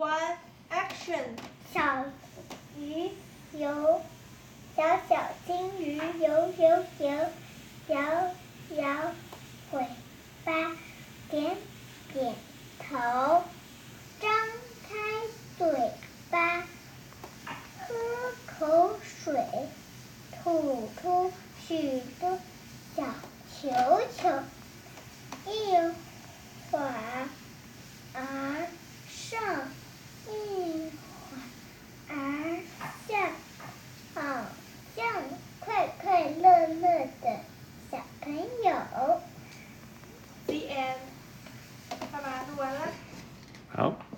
One action. 小鱼游，小小金鱼游游游，摇摇尾巴，点点头，张开嘴巴，喝口水，吐出许多小球球。The end. Bye bye, Luana. Ja.